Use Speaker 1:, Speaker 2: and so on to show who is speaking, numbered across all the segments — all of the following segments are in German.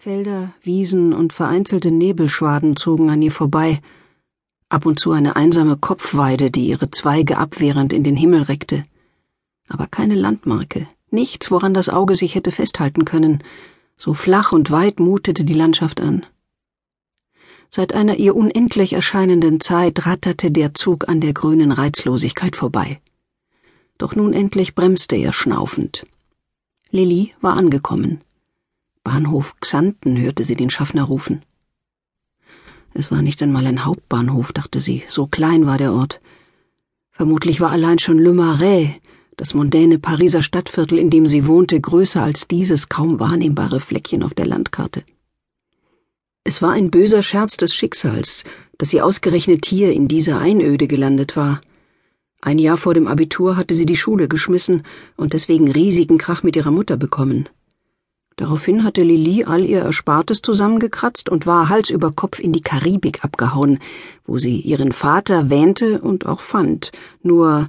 Speaker 1: Felder, Wiesen und vereinzelte Nebelschwaden zogen an ihr vorbei, ab und zu eine einsame Kopfweide, die ihre Zweige abwehrend in den Himmel reckte. Aber keine Landmarke, nichts, woran das Auge sich hätte festhalten können, so flach und weit mutete die Landschaft an. Seit einer ihr unendlich erscheinenden Zeit ratterte der Zug an der grünen Reizlosigkeit vorbei. Doch nun endlich bremste er schnaufend. Lilli war angekommen. Bahnhof Xanten hörte sie den Schaffner rufen. Es war nicht einmal ein Hauptbahnhof, dachte sie, so klein war der Ort. Vermutlich war allein schon Le Marais, das mondäne Pariser Stadtviertel, in dem sie wohnte, größer als dieses kaum wahrnehmbare Fleckchen auf der Landkarte. Es war ein böser Scherz des Schicksals, dass sie ausgerechnet hier in dieser Einöde gelandet war. Ein Jahr vor dem Abitur hatte sie die Schule geschmissen und deswegen riesigen Krach mit ihrer Mutter bekommen. Daraufhin hatte Lili all ihr Erspartes zusammengekratzt und war Hals über Kopf in die Karibik abgehauen, wo sie ihren Vater wähnte und auch fand. Nur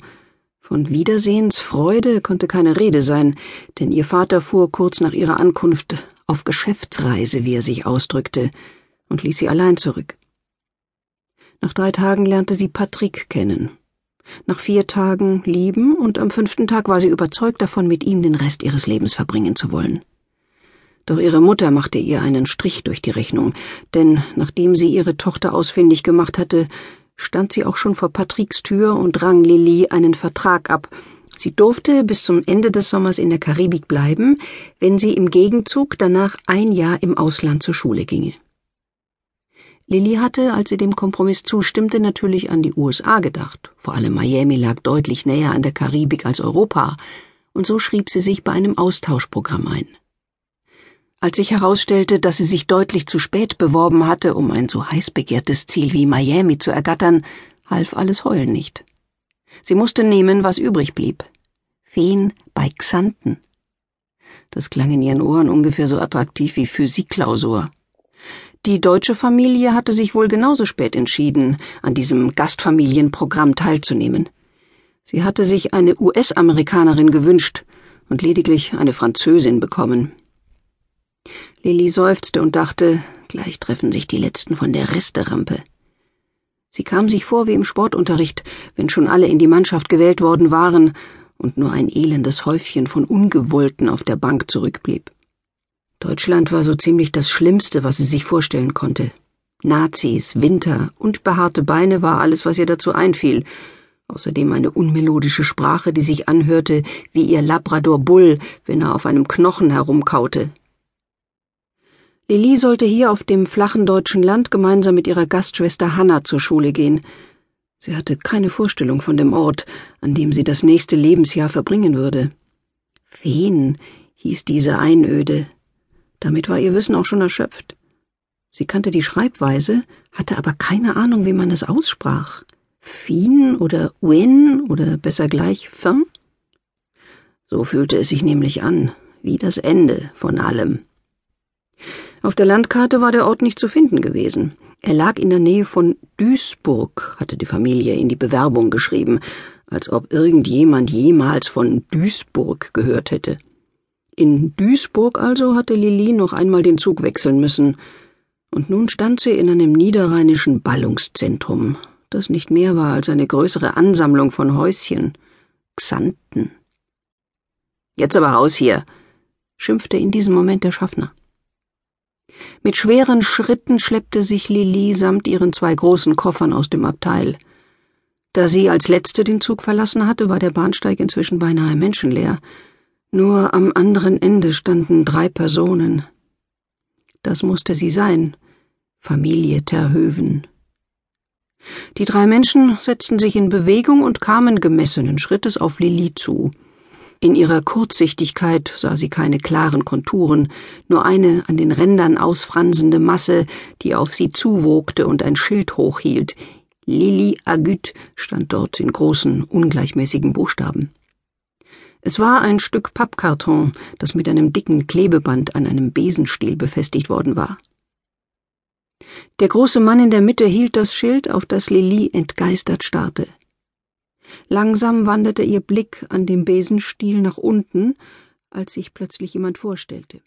Speaker 1: von Wiedersehensfreude konnte keine Rede sein, denn ihr Vater fuhr kurz nach ihrer Ankunft auf Geschäftsreise, wie er sich ausdrückte, und ließ sie allein zurück. Nach drei Tagen lernte sie Patrick kennen. Nach vier Tagen lieben und am fünften Tag war sie überzeugt davon, mit ihm den Rest ihres Lebens verbringen zu wollen. Doch ihre Mutter machte ihr einen Strich durch die Rechnung, denn nachdem sie ihre Tochter ausfindig gemacht hatte, stand sie auch schon vor Patricks Tür und rang Lilly einen Vertrag ab. Sie durfte bis zum Ende des Sommers in der Karibik bleiben, wenn sie im Gegenzug danach ein Jahr im Ausland zur Schule ginge. Lilly hatte, als sie dem Kompromiss zustimmte, natürlich an die USA gedacht. Vor allem Miami lag deutlich näher an der Karibik als Europa, und so schrieb sie sich bei einem Austauschprogramm ein. Als sich herausstellte, dass sie sich deutlich zu spät beworben hatte, um ein so heiß begehrtes Ziel wie Miami zu ergattern, half alles Heulen nicht. Sie musste nehmen, was übrig blieb. Feen bei Xanten. Das klang in ihren Ohren ungefähr so attraktiv wie Physikklausur. Die deutsche Familie hatte sich wohl genauso spät entschieden, an diesem Gastfamilienprogramm teilzunehmen. Sie hatte sich eine US-Amerikanerin gewünscht und lediglich eine Französin bekommen. Lilly seufzte und dachte, gleich treffen sich die Letzten von der Resterampe. Sie kam sich vor wie im Sportunterricht, wenn schon alle in die Mannschaft gewählt worden waren und nur ein elendes Häufchen von Ungewollten auf der Bank zurückblieb. Deutschland war so ziemlich das Schlimmste, was sie sich vorstellen konnte. Nazis, Winter und behaarte Beine war alles, was ihr dazu einfiel. Außerdem eine unmelodische Sprache, die sich anhörte wie ihr Labrador Bull, wenn er auf einem Knochen herumkaute. Lili sollte hier auf dem flachen deutschen Land gemeinsam mit ihrer Gastschwester Hanna zur Schule gehen. Sie hatte keine Vorstellung von dem Ort, an dem sie das nächste Lebensjahr verbringen würde. Feen hieß diese Einöde. Damit war ihr Wissen auch schon erschöpft. Sie kannte die Schreibweise, hatte aber keine Ahnung, wie man es aussprach. Fien oder Win oder besser gleich Fin? So fühlte es sich nämlich an, wie das Ende von allem. Auf der Landkarte war der Ort nicht zu finden gewesen. Er lag in der Nähe von Duisburg, hatte die Familie in die Bewerbung geschrieben, als ob irgendjemand jemals von Duisburg gehört hätte. In Duisburg also hatte Lili noch einmal den Zug wechseln müssen, und nun stand sie in einem niederrheinischen Ballungszentrum, das nicht mehr war als eine größere Ansammlung von Häuschen, Xanten. Jetzt aber raus hier, schimpfte in diesem Moment der Schaffner. Mit schweren Schritten schleppte sich Lili samt ihren zwei großen Koffern aus dem Abteil. Da sie als letzte den Zug verlassen hatte, war der Bahnsteig inzwischen beinahe menschenleer. Nur am anderen Ende standen drei Personen. Das musste sie sein. Familie Terhöven. Die drei Menschen setzten sich in Bewegung und kamen gemessenen Schrittes auf Lili zu. In ihrer Kurzsichtigkeit sah sie keine klaren Konturen, nur eine an den Rändern ausfransende Masse, die auf sie zuwogte und ein Schild hochhielt. Lili Agüt stand dort in großen, ungleichmäßigen Buchstaben. Es war ein Stück Pappkarton, das mit einem dicken Klebeband an einem Besenstiel befestigt worden war. Der große Mann in der Mitte hielt das Schild, auf das Lili entgeistert starrte. Langsam wanderte ihr Blick an dem Besenstiel nach unten, als sich plötzlich jemand vorstellte.